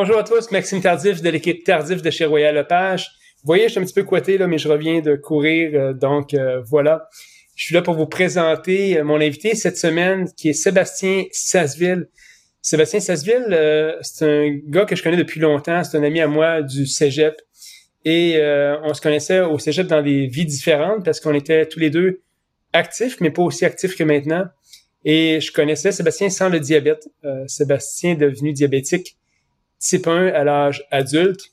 Bonjour à tous, Maxime Tardif de l'équipe Tardif de chez Royal Lepage. Vous voyez, je suis un petit peu coité là, mais je reviens de courir, euh, donc euh, voilà. Je suis là pour vous présenter euh, mon invité cette semaine, qui est Sébastien Sasseville. Sébastien Sasseville, c'est un gars que je connais depuis longtemps. C'est un ami à moi du Cégep. Et on se connaissait au Cégep dans des vies différentes parce qu'on était tous les deux actifs, mais pas aussi actifs que maintenant. Et je connaissais Sébastien sans le diabète. Sébastien est devenu diabétique type 1 à l'âge adulte,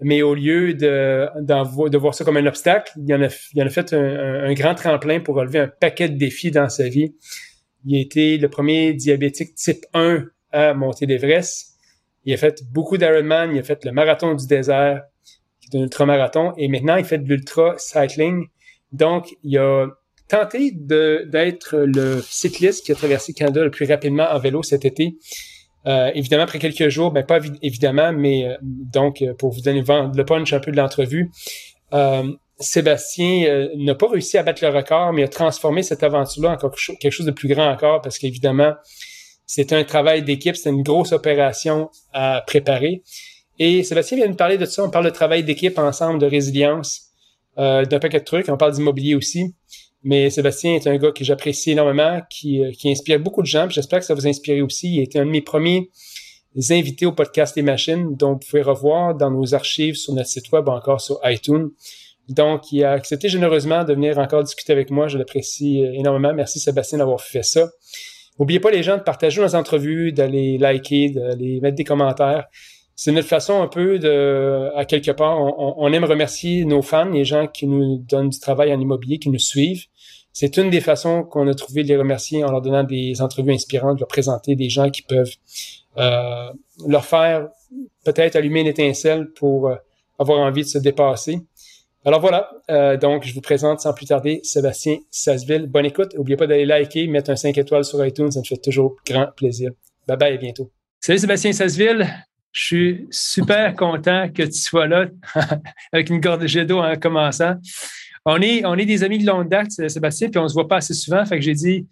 mais au lieu de, de voir ça comme un obstacle, il en a, en a fait un, grand tremplin pour relever un paquet de défis dans sa vie. Il a été le premier diabétique type 1 à monter l'Everest. Il a fait beaucoup d'Ironman, il a fait le marathon du désert, qui est un ultramarathon, et maintenant il fait de l'ultra cycling. Donc, il a tenté d'être le cycliste qui a traversé le Canada le plus rapidement en vélo cet été. Euh, évidemment, après quelques jours, ben pas évidemment, mais euh, donc euh, pour vous donner le punch un peu de l'entrevue, Sébastien n'a pas réussi à battre le record, mais a transformé cette aventure-là en quelque chose de plus grand encore, parce qu'évidemment, c'est un travail d'équipe, c'est une grosse opération à préparer. Et Sébastien vient de parler de ça. On parle de travail d'équipe ensemble, de résilience, d'un paquet de trucs. On parle d'immobilier aussi. Mais Sébastien est un gars que j'apprécie énormément, qui, euh, qui inspire beaucoup de gens. J'espère que ça vous inspire aussi. Il été un de mes premiers invités au podcast des machines, dont vous pouvez revoir dans nos archives sur notre site web, encore sur iTunes. Donc, il a accepté généreusement de venir encore discuter avec moi. Je l'apprécie euh, énormément. Merci Sébastien d'avoir fait ça. N'oubliez pas les gens de partager nos entrevues, d'aller liker, d'aller mettre des commentaires. C'est notre façon un peu de, à quelque part, on, aime remercier nos fans, les gens qui nous donnent du travail en immobilier, qui nous suivent. C'est une des façons qu'on a trouvé de les remercier en leur donnant des entrevues inspirantes, de leur présenter des gens qui peuvent euh, leur faire peut-être allumer une étincelle pour euh, avoir envie de se dépasser. Alors voilà, euh, donc je vous présente sans plus tarder Sébastien Sasseville. Bonne écoute. N'oubliez pas d'aller liker, mettre un 5 étoiles sur iTunes, ça me fait toujours grand plaisir. Bye bye, à bientôt. Salut Sébastien Sasseville. Je suis super content que tu sois là avec une gorgée d'eau en commençant on est, on est des amis de longue date, Sébastien, puis on se voit pas assez souvent. Fait que j'ai dit,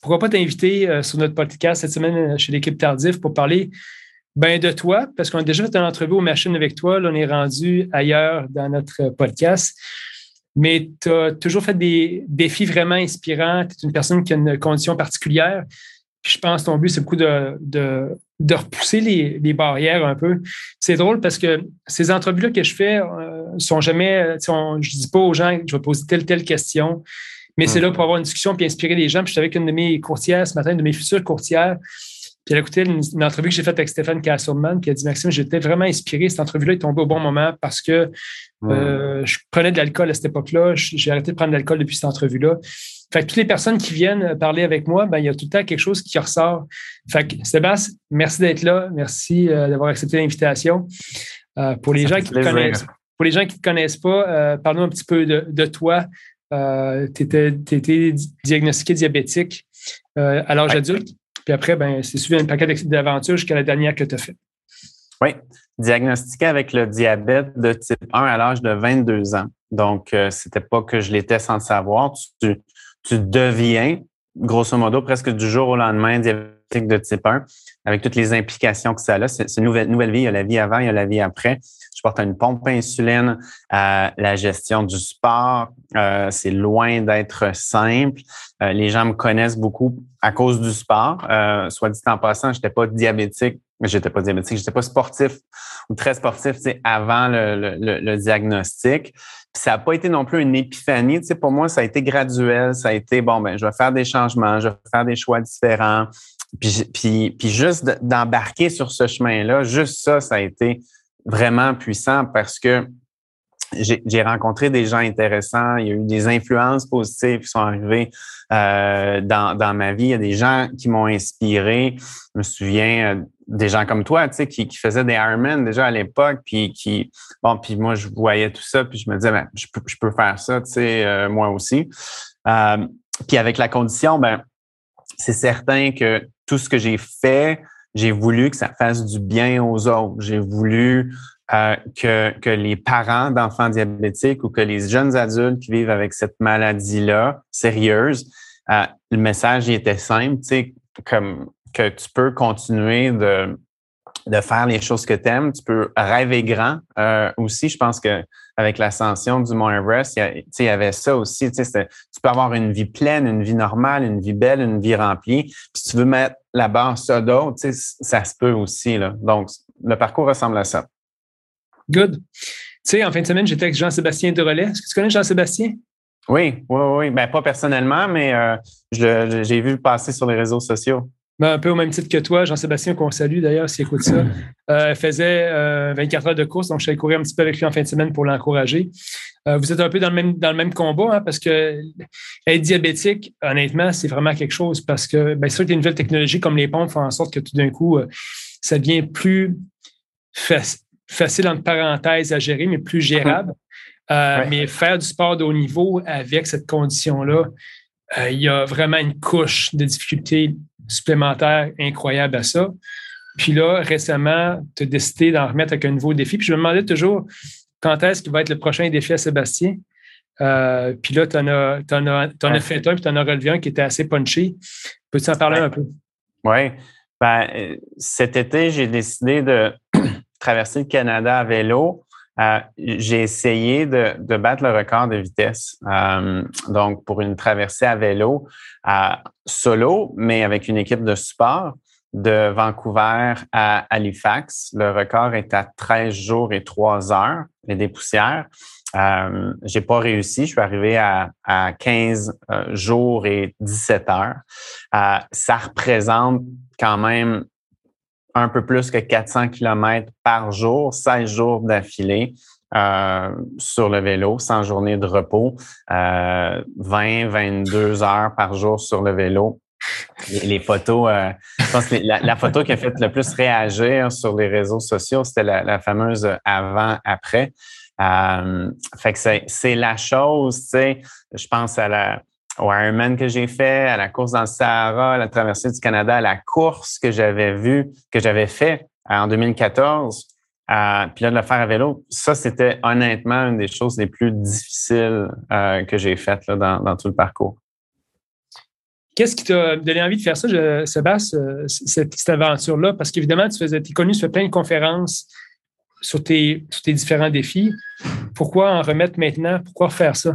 pourquoi pas t'inviter euh, sur notre podcast cette semaine euh, chez l'équipe Tardif pour parler ben, de toi, parce qu'on a déjà fait une entrevue aux machines avec toi. Là, on est rendu ailleurs dans notre podcast. Mais tu as toujours fait des défis vraiment inspirants. Tu es une personne qui a une condition particulière. je pense que ton but, c'est beaucoup de repousser les, les, barrières un peu. C'est drôle parce que ces entrevues-là que je fais euh, sont jamais, je dis pas aux gens que je vais poser telle telle question, mais c'est là pour avoir une discussion puis inspirer les gens. Puis je suis avec une de mes courtières ce matin, une de mes futures courtières. Puis elle a écouté une, entrevue que j'ai faite avec Stéphane Castleman, qui a dit Maxime, j'étais vraiment inspiré. Cette entrevue-là est tombée au bon moment parce que euh, je prenais de l'alcool à cette époque-là. J'ai arrêté de prendre de l'alcool depuis cette entrevue-là. Fait que toutes les personnes qui viennent parler avec moi, ben, il y a tout le temps quelque chose qui ressort. Fait que Sébastien, merci d'être là. Merci euh, d'avoir accepté l'invitation. Euh, pour les gens qui te connaissent, pour les gens qui ne te connaissent pas, euh, parle-nous un petit peu de, toi. tu étais, diagnostiqué diabétique à l'âge adulte. Puis après, ben, c'est suivi un paquet d'aventures jusqu'à la dernière que tu as fait. Oui, diagnostiqué avec le diabète de type 1 à l'âge de 22 ans. Donc, ce c'était pas que je l'étais sans le savoir. Tu, tu deviens, grosso modo, presque du jour au lendemain diabétique de type 1, avec toutes les implications que ça a. C'est une nouvelle, nouvelle vie. Il y a la vie avant, il y a la vie après. Je porte une pompe insuline, euh, la gestion du sport. Euh, c'est loin d'être simple. Euh, les gens me connaissent beaucoup à cause du sport. Euh, soit dit en passant, j'étais pas diabétique, j'étais pas diabétique, j'étais pas sportif ou très sportif avant le, diagnostic ça n'a pas été non plus une épiphanie. Pour moi, ça a été graduel. Ça a été, bon, ben, je vais faire des changements, je vais faire des choix différents. Puis, puis, puis juste d'embarquer sur ce chemin-là, juste ça, ça a été vraiment puissant parce que j'ai rencontré des gens intéressants. Il y a eu des influences positives qui sont arrivées euh, dans, dans ma vie. Il y a des gens qui m'ont inspiré. Je me souviens euh, des gens comme toi, tu sais, qui, qui faisaient des Ironman déjà à l'époque, puis qui, bon, puis moi, je voyais tout ça, puis je me disais, ben, je peux, je peux faire ça, tu sais, euh, moi aussi. Euh, puis avec la condition, ben, c'est certain que tout ce que j'ai fait, j'ai voulu que ça fasse du bien aux autres. J'ai voulu euh, que, que les parents d'enfants diabétiques ou que les jeunes adultes qui vivent avec cette maladie-là sérieuse, euh, le message était simple, tu sais, comme que tu peux continuer de, de faire les choses que tu aimes. Tu peux rêver grand euh, aussi. Je pense que avec l'ascension du Mont Everest, il y, avait ça aussi. Tu peux avoir une vie pleine, une vie normale, une vie belle, une vie remplie. Puis si tu veux mettre la barre ça d'autres, ça se peut aussi. Là. Donc, le parcours ressemble à ça. Good. Tu sais, en fin de semaine, j'étais avec Jean-Sébastien Relais. Est-ce que tu connais Jean-Sébastien? Oui, oui, oui. Ben, pas personnellement, mais euh, j'ai vu passer sur les réseaux sociaux. Ben, un peu au même titre que toi, Jean-Sébastien, qu'on salue d'ailleurs s'il écoute ça, euh, faisait 24 euh, heures de course, donc je suis allé courir un petit peu avec lui en fin de semaine pour l'encourager. Euh, vous êtes un peu dans le même, dans le même combat, hein, parce que être diabétique, honnêtement, c'est vraiment quelque chose parce que, bien sûr, que les nouvelles technologies comme les pompes font en sorte que tout d'un coup, ça devient plus facile, entre parenthèses, à gérer, mais plus gérable. Mais faire du sport de haut niveau avec cette condition-là, il y a vraiment une couche de difficultés supplémentaire incroyable à ça. Puis là, récemment, tu as décidé d'en remettre avec un nouveau défi. Puis je me demandais toujours quand est-ce qu'il va être le prochain défi à Sébastien? Euh, puis là, tu en as, as, fait un, puis tu en as relevé un qui était assez punché. Peux-tu en parler un peu? Oui. Ben, euh, cet été, j'ai décidé de traverser le Canada à vélo euh, j'ai essayé de, battre le record de vitesse. Euh, donc, pour une traversée à vélo, euh, solo, mais avec une équipe de support de Vancouver à Halifax. Le record est à 13 jours et 3 heures et des poussières. Euh, j'ai pas réussi. Je suis arrivé à, à 15 jours et 17 heures. ça représente quand même un peu plus que 400 km par jour, 16 jours d'affilée. Euh, sur le vélo, sans journée de repos, euh, 20, 22 heures par jour sur le vélo. Les, photos, euh, je pense que la, photo qui a fait le plus réagir sur les réseaux sociaux, c'était la, fameuse avant-après. Euh, fait que c'est la chose, tu sais, je pense à la, au Ironman que j'ai fait, à la course dans le Sahara, à la traversée du Canada, à la course que j'avais vue, que j'avais fait euh, en 2014, euh, puis là, de le faire à vélo, ça, c'était honnêtement une des choses les plus difficiles euh, que j'ai faites dans, tout le parcours. Qu'est-ce qui t'a donné envie de faire ça, Sébastien, cette, aventure-là? Parce qu'évidemment, tu faisais, es connu, tu fais plein de conférences sur tes, sur tes différents défis. Pourquoi en remettre maintenant? Pourquoi faire ça?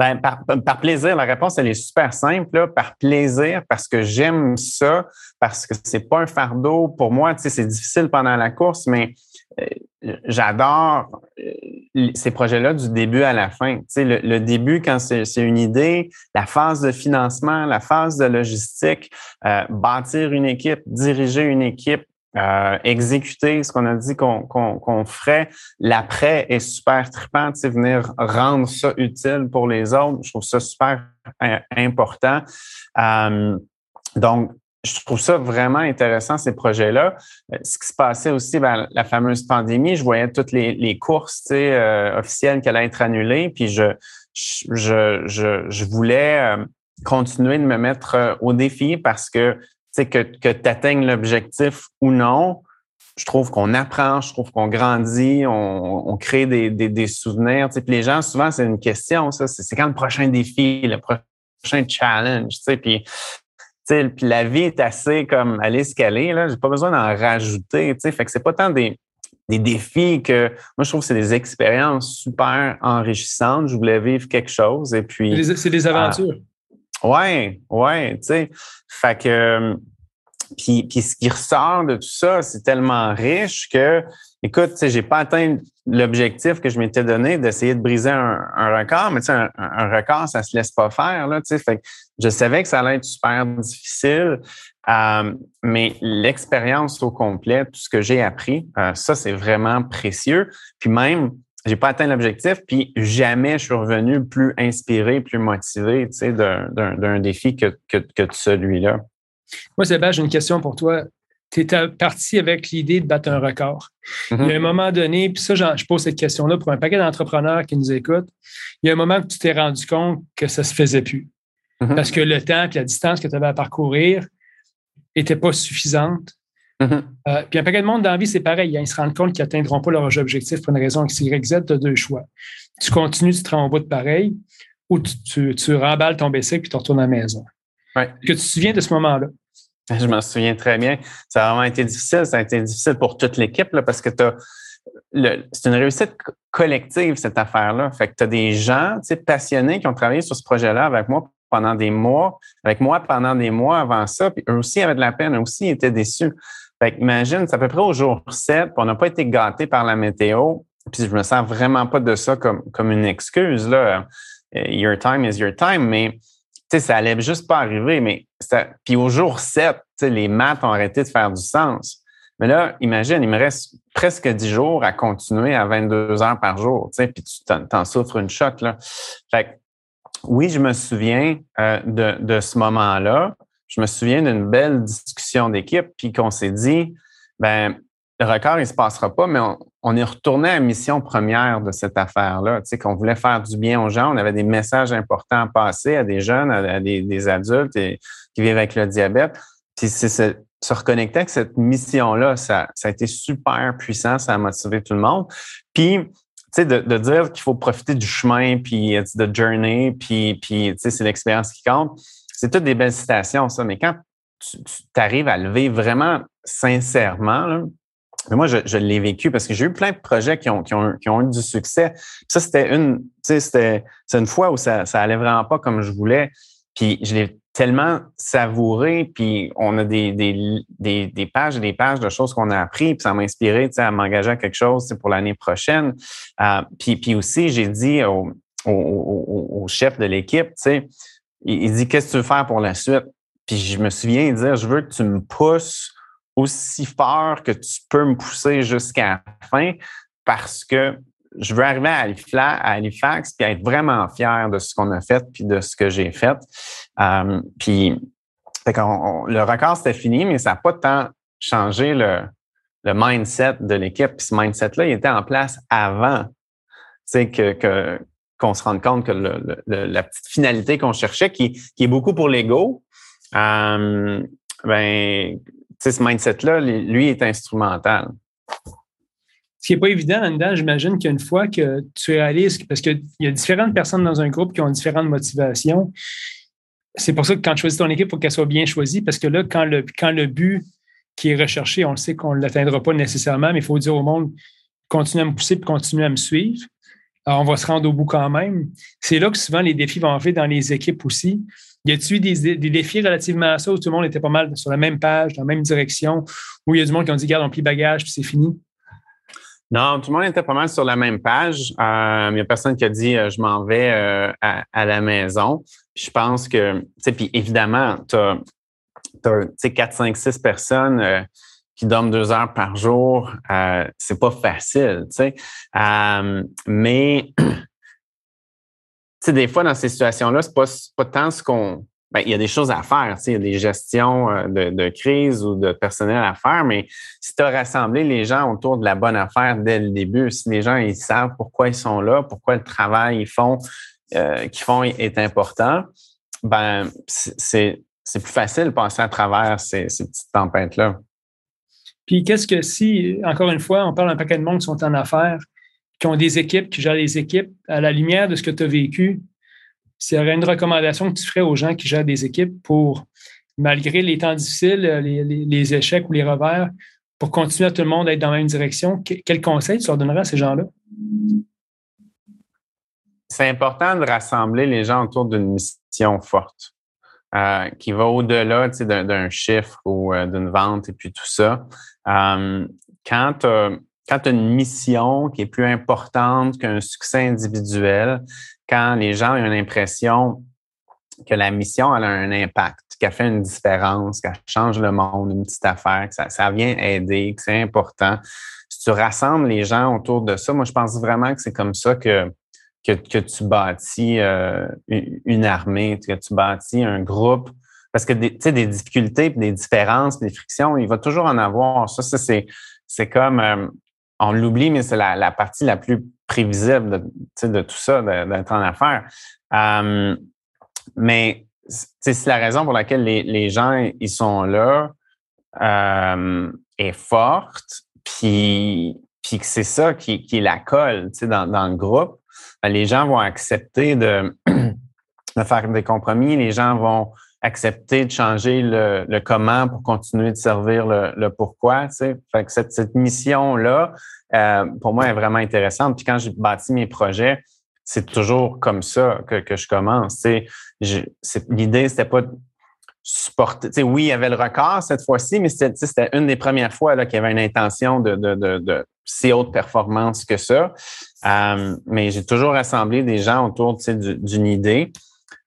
Ben, par, plaisir, la réponse, elle est super simple. Par plaisir, parce que j'aime ça, parce que c'est pas un fardeau pour moi. C'est difficile pendant la course, mais euh, j'adore euh, ces projets-là du début à la fin. Le, début, quand c'est une idée, la phase de financement, la phase de logistique, euh, bâtir une équipe, diriger une équipe, euh, exécuter ce qu'on a dit qu'on ferait. L'après est super trippant, tu sais, venir rendre ça utile pour les autres. Je trouve ça super euh, important. Euh, donc, je trouve ça vraiment intéressant, ces projets-là. Ce qui se passait aussi, ben, la fameuse pandémie, je voyais toutes les, courses officielles qui allaient être annulées, puis je, je, je voulais continuer de me mettre au défi parce que que, que tu atteignes l'objectif ou non, je trouve qu'on apprend, je trouve qu'on grandit, on, crée des, des, souvenirs. Puis les gens, souvent, c'est une question, ça. C'est quand le prochain défi, le prochain challenge, tu sais. Puis, puis la vie est assez comme aller escaler, là. J'ai pas besoin d'en rajouter, tu sais. Fait que c'est pas tant des, des défis que moi, je trouve que c'est des expériences super enrichissantes. Je voulais vivre quelque chose et puis. C'est des aventures. Ouais, ouais, tu sais. Fait que, puis, puis ce qui ressort de tout ça, c'est tellement riche que, écoute, tu sais, j'ai pas atteint l'objectif que je m'étais donné d'essayer de briser un, record, mais tu sais, un, record, ça se laisse pas faire, là, tu sais. Fait que je savais que ça allait être super difficile, euh, mais l'expérience au complet, tout ce que j'ai appris, euh, ça, c'est vraiment précieux. Puis même, j'ai pas atteint l'objectif, puis jamais je suis revenu plus inspiré, plus motivé tu sais, d'un défi que, que, que celui-là. Moi, Sébastien, j'ai une question pour toi. Tu étais parti avec l'idée de battre un record. Il y a mm-hmm. un moment donné, puis ça, je pose cette question-là pour un paquet d'entrepreneurs qui nous écoutent. Il y a un moment que tu t'es rendu compte que ça se faisait plus. Mm-hmm. Parce que le temps et la distance que tu avais à parcourir n'était pas Mm-hmm. Euh, puis un paquet de monde dans la vie, c'est pareil. Ils se rendent compte qu'ils n'atteindront pas leur objectif pour une raison X, Y, Z. Tu as deux choix. Tu continues, tu te rends au bout de pareil, ou tu, tu, remballes ton bicycle puis tu retournes à la maison. Que tu te souviens de ce moment-là? Je m'en souviens très bien. Ça a vraiment été difficile. Ça a été difficile pour toute l'équipe parce que c'est une réussite collective, cette affaire-là. Fait que tu as des gens passionnés qui ont travaillé sur ce projet-là avec moi pendant des mois, avec moi pendant des mois avant ça, puis eux aussi avaient de la peine, eux aussi étaient déçus. Fait que imagine, c'est à peu près au jour 7, puis on n'a pas été gâtés par la météo, puis je me sens vraiment pas de ça comme, comme une excuse, là. Your time is your time, mais ça allait juste pas arriver. Mais puis au jour 7, les maths ont arrêté de faire du sens. Mais là, imagine, il me reste presque 10 jours à continuer à 22 heures par jour, puis tu t'en souffres une choc. Là. Fait oui, je me souviens euh, de, de ce moment-là. Je me souviens d'une belle discussion d'équipe, puis qu'on s'est dit, ben le record, il se passera pas, mais on, on est retourné à la mission première de cette affaire-là, tu sais, qu'on voulait faire du bien aux gens. On avait des messages importants à passer à des jeunes, à, des, adultes qui vivent avec le diabète. Puis se, reconnecter avec cette mission-là, ça, ça a été super puissant, ça a motivé tout le monde. Puis, tu sais, de, de, dire qu'il faut profiter du chemin, puis de journey, puis, puis tu sais, c'est l'expérience qui compte. C'est toutes des belles citations, ça. Mais quand tu, arrives à le vivre vraiment sincèrement, mais moi, je, l'ai vécu parce que j'ai eu plein de projets qui ont, qui ont, eu du succès. Ça, c'était une, une fois où ça, ça allait vraiment pas comme je voulais. Puis je l'ai tellement savouré, puis on a des, des, des, pages et des pages de choses qu'on a appris, puis ça m'a inspiré à m'engager à quelque chose pour l'année prochaine. Euh, puis, puis aussi, j'ai dit au, au, au, au, chef de l'équipe, tu sais, il, dit Qu'est-ce que tu veux faire pour la suite? Puis je me souviens dire Je veux que tu me pousses aussi fort que tu peux me pousser jusqu'à la fin parce que je veux arriver à Halifax, puis être vraiment fier de ce qu'on a fait puis de ce que j'ai fait. Euh, puis le record, c'était fini, mais ça n'a pas tant changé le, mindset de l'équipe. Puis ce mindset-là, il était en place avant que, qu'on se rende compte que la petite finalité qu'on cherchait, qui, est beaucoup pour l'ego, euh, ben, ce mindset-là, lui, est instrumental. Ce qui n'est pas évident là-dedans, j'imagine qu'une fois que tu réalises, parce qu'il y a différentes personnes dans un groupe qui ont différentes motivations, c'est pour ça que quand tu choisis ton équipe, il faut qu'elle soit bien choisie, parce que là, quand le, but qui est recherché, on le sait qu'on ne l'atteindra pas nécessairement, mais il faut dire au monde, continue à me pousser et continue à me suivre. Alors, on va se rendre au bout quand même. C'est là que souvent les défis vont arriver dans les équipes aussi. Y a-t-il eu des, défis relativement à ça où tout le monde était pas mal sur la même page, dans la même direction, où il y a du monde qui ont dit, garde, on plie bagage, puis c'est fini? Non, tout le monde était pas mal sur la même page. Euh, il n'y a personne qui a dit euh, je m'en vais euh, à, la maison. je pense que, tu sais, puis évidemment, tu as, as 4, 5, 6 personnes qui dorment deux heures par jour. c'est pas facile, tu sais. mais sais, des fois, dans ces situations-là, c'est pas, pas tant ce qu'on. Ben, il y a des choses à faire, il y a des gestions euh, de, crise ou de personnel à faire, mais si tu as rassemblé les gens autour de la bonne affaire dès le début, si les gens ils savent pourquoi ils sont là, pourquoi le travail font, euh, qu'ils font est important, ben c'est plus facile de passer à travers ces petites tempêtes-là. Puis qu'est-ce que si, encore une fois, on parle d'un paquet de monde qui sont en affaires, qui ont des équipes, qui gèrent les équipes, à la lumière de ce que tu as vécu, s'il y aurait une recommandation que tu ferais aux gens qui gèrent des équipes pour, malgré les temps difficiles, les, échecs ou les revers, pour continuer à tout le monde à être dans la même direction, quel conseil tu leur donnerais à ces gens-là? C'est important de rassembler les gens autour d'une mission forte. Euh, qui va au-delà d'un chiffre ou euh, d'une vente et puis tout ça. Quand tu as une mission qui est plus importante qu'un succès individuel, quand les gens ont l'impression que la mission a un impact, qu'elle fait une différence, qu'elle change le monde, une petite affaire, que ça, vient aider, que c'est important. Si tu rassembles les gens autour de ça, moi, je pense vraiment que c'est comme ça que, que, tu bâtis une armée, que tu bâtis un groupe. Parce que des, des difficultés, des différences, des frictions, il va toujours en avoir. Ça, c'est, c'est comme euh, on l'oublie, mais c'est la, partie la plus prévisible de, de tout ça, d'être en affaires. Euh, mais c'est la raison pour laquelle les, gens ils sont là euh, est forte, puis, puis que c'est ça qui, qui la colle dans, dans le groupe. Ben, les gens vont accepter de, de faire des compromis, les gens vont accepter de changer le, comment pour continuer de servir le, pourquoi. Tu sais. Fait que cette, cette mission-là, euh, pour moi, est vraiment intéressante. Puis quand j'ai bâti mes projets, c'est toujours comme ça que, que je commence. Tu sais. L'idée, c'était pas supporter. Tu sais, oui, il y avait le record cette fois-ci, mais c'était une des premières fois qu'il y avait une intention de, de, de, de si haute performance que ça. Euh, mais j'ai toujours rassemblé des gens autour d'une idée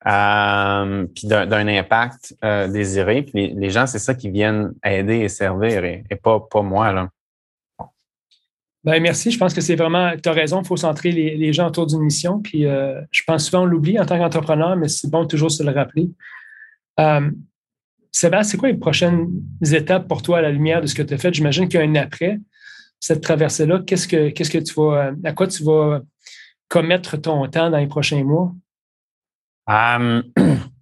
euh, puis d'un impact euh, désiré. Puis les, gens, c'est ça qui viennent aider et servir et, pas, pas moi. Là. Ben, merci. Je pense que c'est vraiment, tu as raison, il faut centrer les, gens autour d'une mission. Puis je pense souvent on l'oublie en tant qu'entrepreneur, mais c'est bon toujours se le rappeler. Sébastien, c'est quoi les prochaines étapes pour toi à la lumière de ce que tu as fait? J'imagine qu'il y a un après cette traversée-là. Qu'est-ce que, qu'est-ce que tu vas, à quoi tu vas commettre ton temps dans les prochains mois?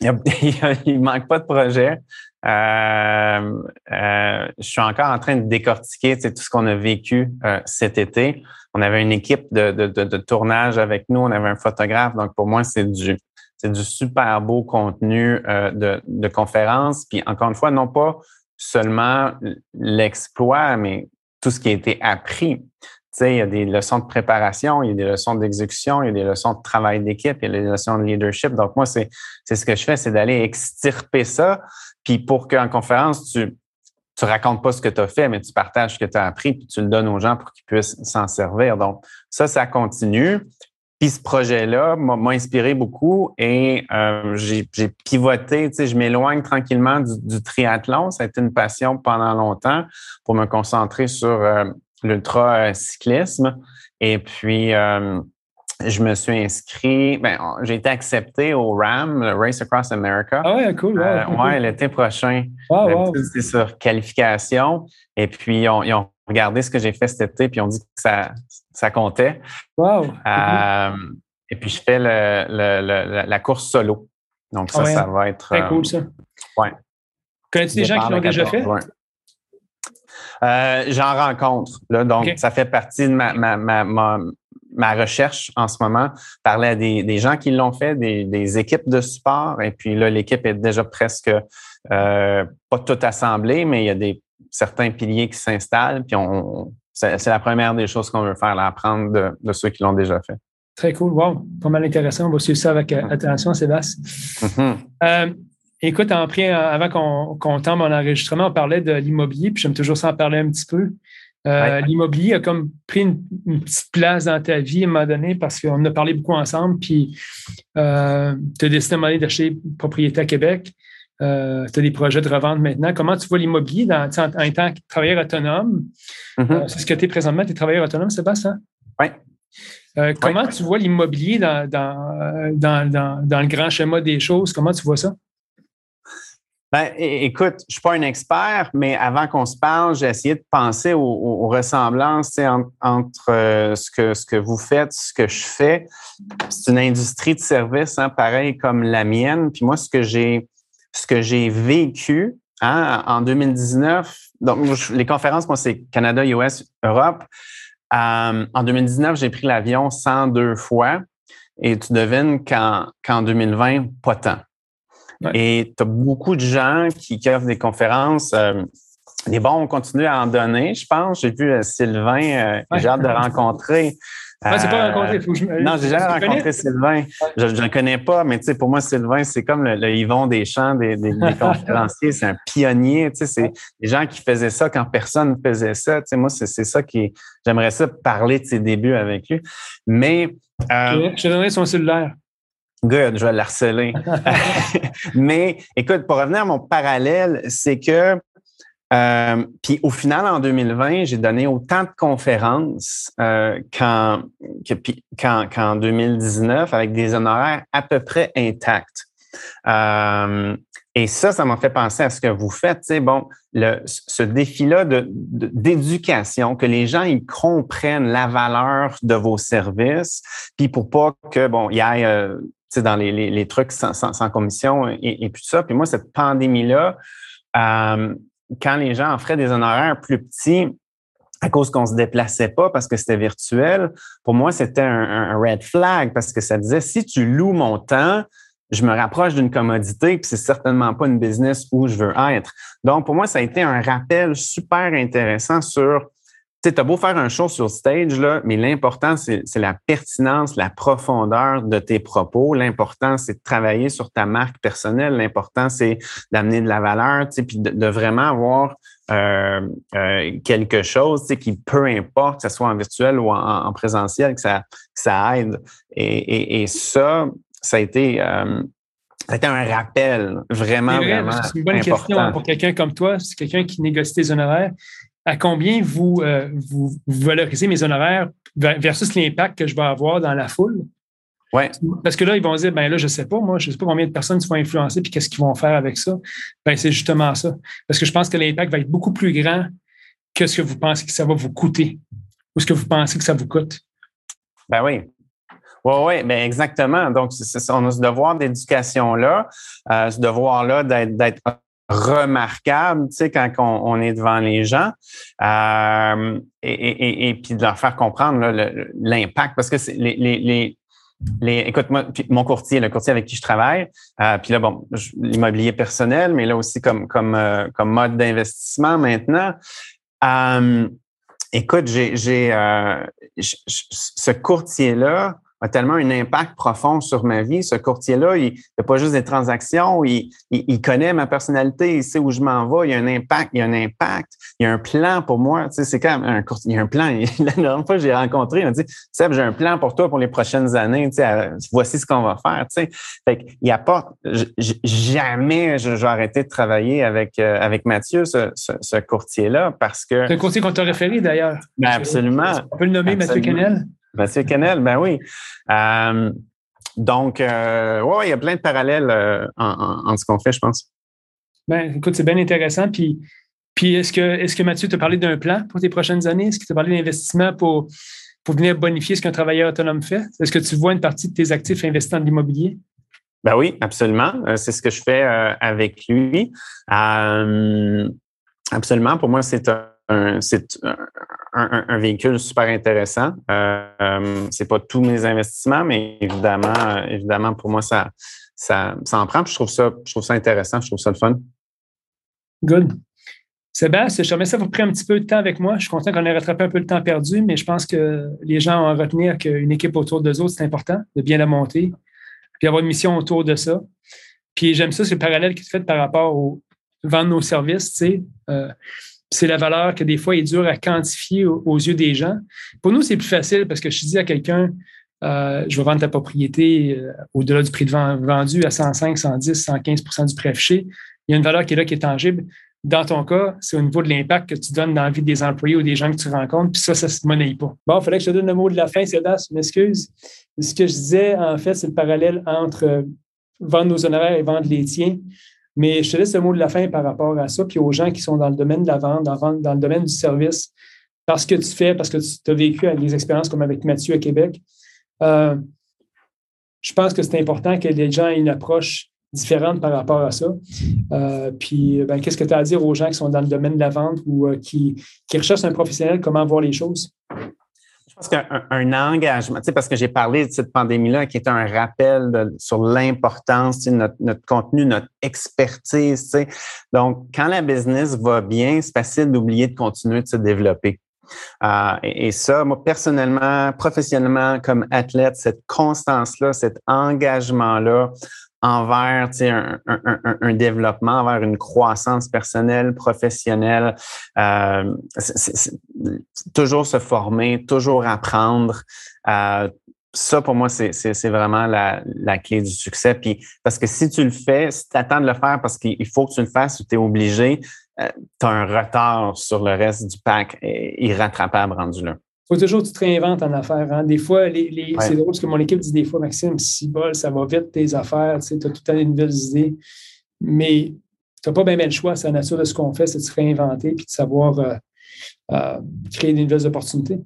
Il ne manque pas de projet. Euh, je suis encore en train de décortiquer tout ce qu'on a vécu euh, cet été. On avait une équipe de, tournage avec nous, on avait un photographe. Donc, pour moi, c'est du, c'est du super beau contenu euh, de, de conférence. Puis encore une fois, non pas seulement l'exploit, mais tout ce qui a été appris. Il y a des leçons de préparation, il y a des leçons d'exécution, il y a des leçons de travail d'équipe, il y a des leçons de leadership. Donc, moi, c'est, c'est ce que je fais, c'est d'aller extirper ça. Puis pour qu'en conférence, tu, tu racontes pas ce que tu as fait, mais tu partages ce que tu as appris, puis tu le donnes aux gens pour qu'ils puissent s'en servir. Donc, ça, ça continue. Puis ce projet-là m'a inspiré beaucoup et euh, j'ai pivoté, tu sais, je m'éloigne tranquillement du, triathlon. Ça a été une passion pendant longtemps pour me concentrer sur euh, l'ultra-cyclisme. Et puis, euh, je me suis inscrit, ben, j'ai été accepté au RAM, le Race Across America. Ah ouais, cool. Ouais, l'été prochain. C'est sur qualification. Et puis, ils ont regardé ce que j'ai fait cet été, puis on dit que ça, ça comptait. Wow. Euh, et puis, je fais le, le, la course solo. Donc, ça, ça va être. Très cool, ça. Ouais. Connais-tu des gens qui l'ont déjà fait? Euh, J'en rencontre. Là, donc, ça fait partie de ma, ma, ma, ma, recherche en ce moment. Parler à des, des gens qui l'ont fait, des, des, équipes de support. Et puis là, l'équipe est déjà presque euh, pas toute assemblée, mais il y a des certains piliers qui s'installent. Puis on, c'est la première des choses qu'on veut faire, là, apprendre de, ceux qui l'ont déjà fait. Très cool. Wow, pas mal intéressant. On va suivre ça avec euh, attention, Sébastien. Écoute, en pris, avant qu'on qu tombe en enregistrement, on parlait de l'immobilier, puis j'aime toujours ça en parler un petit peu. Euh, l'immobilier a comme pris une, petite place dans ta vie à un moment donné parce qu'on a parlé beaucoup ensemble, puis tu as décidé d'acheter une propriété à Québec. Euh, tu as des projets de revente maintenant. Comment tu vois l'immobilier en, tant que travailleur autonome? Mm-hmm. Euh, c'est ce que tu es présentement, tu es travailleur autonome, Sébastien? Oui. Euh, comment tu vois l'immobilier dans, dans, dans, le grand schéma des choses? Comment tu vois ça? Ben, écoute, je ne suis pas un expert, mais avant qu'on se parle, j'ai essayé de penser aux, ressemblances entre, ce, que, ce que vous faites, ce que je fais. C'est une industrie de service, hein, pareil comme la mienne. Puis moi, ce que j'ai ce que j'ai vécu hein, en 2019. Donc, les conférences, moi, c'est Canada, US, Europe. Euh, en 2019, j'ai pris l'avion 102 fois et tu devines qu'en 2020, pas tant. Et tu as beaucoup de gens qui, offrent des conférences. Euh, les bons ont continué à en donner, je pense. J'ai vu euh, Sylvain, j'ai hâte de rencontrer. Ah, c'est pas rencontré. Faut que je... Non, j'ai jamais rencontré Sylvain. Je ne le connais pas, mais tu sais, pour moi, Sylvain, c'est comme le, Yvon des champs des, des, conférenciers. C'est un pionnier. Tu sais, c'est des gens qui faisaient ça quand personne ne faisait ça. Tu sais, moi, c'est ça qui. J'aimerais ça parler de ses débuts avec lui. Mais. Euh, je te donnerai son cellulaire. Good, je vais l'harceler. mais écoute, pour revenir à mon parallèle, c'est que euh, puis au final, en 2020, j'ai donné autant de conférences euh, qu'en, qu'en, 2019 avec des honoraires à peu près intacts. Euh, et ça, ça m'a fait penser à ce que vous faites. Tu bon, le, ce défi-là de, d'éducation, que les gens ils comprennent la valeur de vos services, puis pour pas que bon, il y ait euh, dans les, les, trucs sans, sans, commission et, et, tout ça. Puis moi, cette pandémie-là, euh, quand les gens offraient des honoraires plus petits, à cause qu'on se déplaçait pas parce que c'était virtuel, pour moi, c'était un, red flag parce que ça disait si tu loues mon temps, je me rapproche d'une commodité, puis c'est certainement pas une business où je veux être. Donc, pour moi, ça a été un rappel super intéressant sur tu as beau faire un show sur stage, là, mais l'important, c'est la pertinence, la profondeur de tes propos. L'important, c'est de travailler sur ta marque personnelle. L'important, c'est d'amener de la valeur, puis de, de, vraiment avoir euh, euh, quelque chose qui, peu importe, que ce soit en virtuel ou en, présentiel, que ça, ça aide. Et, et, ça, ça a été... Euh, ça a été un rappel vraiment, vraiment. C'est une bonne question pour quelqu'un comme toi, c'est quelqu'un qui négocie tes honoraires à combien vous, euh, vous, valorisez mes honoraires versus l'impact que je vais avoir dans la foule? Ouais. Parce que là, ils vont dire, ben là, je sais pas, moi, je sais pas combien de personnes se vont influencer puis qu'est-ce qu'ils vont faire avec ça. Ben, c'est justement ça. Parce que je pense que l'impact va être beaucoup plus grand que ce que vous pensez que ça va vous coûter ou ce que vous pensez que ça vous coûte. Ben oui. Oui, oui, ben exactement. Donc, on a ce devoir d'éducation-là, euh, ce devoir-là d'être remarquable, tu sais, quand on, est devant les gens, euh, et, puis de leur faire comprendre l'impact, parce que les, les, écoute, mon courtier, le courtier avec qui je travaille, euh, puis là, bon, l'immobilier personnel, mais là aussi comme, comme, euh, mode d'investissement maintenant. écoute, j'ai ce courtier-là, a tellement un impact profond sur ma vie. Ce courtier-là, il fait pas juste des transactions, il, il, connaît ma personnalité, il sait où je m'en vais, il y a un impact, il y a un impact, il y a un plan pour moi. Tu sais, c'est quand même un courtier, il y a un plan. La dernière fois, j'ai rencontré, il m'a dit, Seb, j'ai un plan pour toi pour les prochaines années, tu sais, voici ce qu'on va faire, tu sais. Fait qu'il apporte, jamais je, vais arrêter de travailler avec, euh, avec Mathieu, ce, ce, courtier-là, parce que... C'est un courtier qu'on t'a référé d'ailleurs. Ben absolument. On peut le nommer Mathieu Canel? Mathieu Canel, ben oui. Euh, donc, euh, ouais, il y a plein de parallèles euh, en, ce qu'on fait, je pense. Ben, écoute, c'est bien intéressant. Puis, puis est-ce que, est que Mathieu t'a parlé d'un plan pour tes prochaines années? Est-ce qu'il t'a parlé d'investissement pour, pour venir bonifier ce qu'un travailleur autonome fait? Est-ce que tu vois une partie de tes actifs investis dans l'immobilier? Ben oui, absolument. C'est ce que je fais avec lui. absolument. Pour moi, c'est un c'est un, véhicule super intéressant. Euh, euh, c'est pas tous mes investissements, mais évidemment, évidemment, pour moi, ça, ça, ça en prend. je trouve ça, je trouve ça intéressant, je trouve ça le fun. Good. Sébastien, je te remercie d'avoir pris un petit peu de temps avec moi. Je suis content qu'on ait rattrapé un peu le temps perdu, mais je pense que les gens ont à retenir qu'une équipe autour d'eux autres, c'est important de bien la monter, puis avoir une mission autour de ça. Puis j'aime ça, c'est le parallèle qui se fait par rapport au vendre nos services. Tu sais. Euh, c'est la valeur que des fois est dure à quantifier aux, yeux des gens. Pour nous, c'est plus facile parce que je dis à quelqu'un, euh, je vais vendre ta propriété euh, au-delà du prix de vendu à 105, 110, 115% du prix affiché. Il y a une valeur qui est là, qui est tangible. Dans ton cas, c'est au niveau de l'impact que tu donnes dans la vie des employés ou des gens que tu rencontres, puis ça, ça ne se monnaie pas. Bon, il fallait que je te donne le mot de la fin, Sébastien, je m'excuse. Ce que je disais, en fait, c'est le parallèle entre vendre nos honoraires et vendre les tiens. Mais je te laisse le mot de la fin par rapport à ça, puis aux gens qui sont dans le domaine de la vente, dans, le domaine du service, parce que tu fais, parce que tu as vécu des expériences comme avec Mathieu à Québec. Euh, je pense que c'est important que les gens aient une approche différente par rapport à ça. Euh, puis, ben, qu'est-ce que tu as à dire aux gens qui sont dans le domaine de la vente ou euh, qui, qui recherchent un professionnel, comment voir les choses? Je pense qu'un engagement, tu sais, parce que j'ai parlé de cette pandémie-là qui est un rappel sur l'importance de notre, notre, contenu, notre expertise. Tu sais. Donc, quand la business va bien, c'est facile d'oublier de continuer de se développer. Euh, et, ça, moi, personnellement, professionnellement, comme athlète, cette constance-là, cet engagement-là envers un, un, un, développement, envers une croissance personnelle, professionnelle. Euh, toujours se former, toujours apprendre. Euh, ça, pour moi, c'est vraiment la, la, clé du succès. Puis, parce que si tu le fais, si tu attends de le faire parce qu'il faut que tu le fasses ou tu es obligé, euh, tu as un retard sur le reste du pack irrattrapable rendu là faut toujours que tu te réinventes en affaires. Hein. Des fois, les, c'est drôle parce que mon équipe dit des fois, Maxime, si bol, ça va vite tes affaires, tu as tout le temps des nouvelles idées. Mais tu n'as pas bien, le choix. C'est la nature de ce qu'on fait, c'est de se réinventer et de savoir euh, euh, créer des nouvelles opportunités.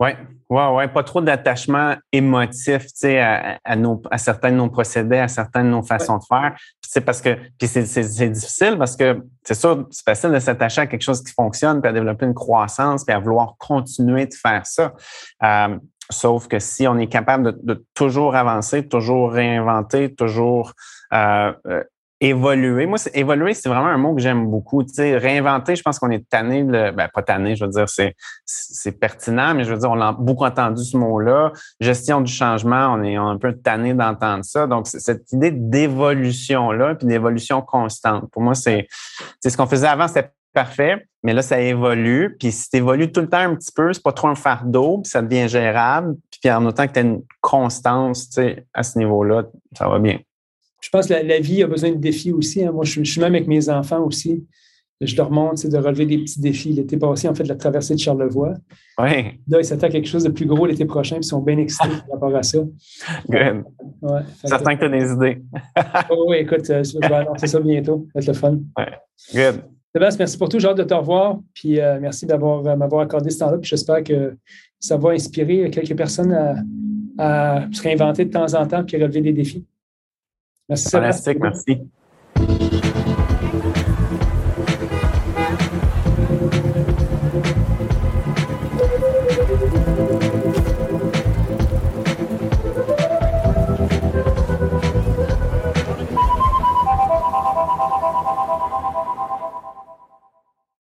Oui, ouais, ouais, pas trop d'attachement émotif, à, à, nos, à certains de nos procédés, à certaines de nos façons de faire. C'est parce que, puis c'est, difficile parce que c'est sûr, c'est facile de s'attacher à quelque chose qui fonctionne, puis à développer une croissance, puis à vouloir continuer de faire ça. Euh, Sauf que si on est capable de, toujours avancer, toujours réinventer, toujours euh, euh, évoluer. Moi, évoluer, c'est vraiment un mot que j'aime beaucoup. Tu sais, réinventer, je pense qu'on est tanné, de, ben, pas tanné, je veux dire, c'est, c'est pertinent, mais je veux dire, on a beaucoup entendu ce mot-là. Gestion du changement, on est un peu tanné d'entendre ça. Donc, cette idée d'évolution-là, puis d'évolution constante. Pour moi, c'est, c'est ce qu'on faisait avant, c'était parfait, mais là, ça évolue. Puis si tu évolues tout le temps un petit peu, c'est pas trop un fardeau, puis ça devient gérable. Puis en autant que tu as une constance à ce niveau-là, ça va bien. Je pense que la, vie a besoin de défis aussi. Hein. Moi, je, suis même avec mes enfants aussi. Je leur montre de relever des petits défis. L'été passé, en fait, la traversée de Charlevoix. Oui. Là, ils s'attendent à quelque chose de plus gros l'été prochain, puis ils sont bien excités par rapport à ça. Good. Ouais, Certain que tu as des idées. oh, oui, écoute, euh, je vais annoncer ça bientôt. Ça va être le fun. Ouais. Good. Sébastien, merci pour tout. J'ai hâte de te revoir. Puis euh, merci d'avoir euh, m'avoir accordé ce temps-là. Puis j'espère que ça va inspirer quelques personnes à, se réinventer de temps en temps puis relever des défis. Merci. Fantastique, merci.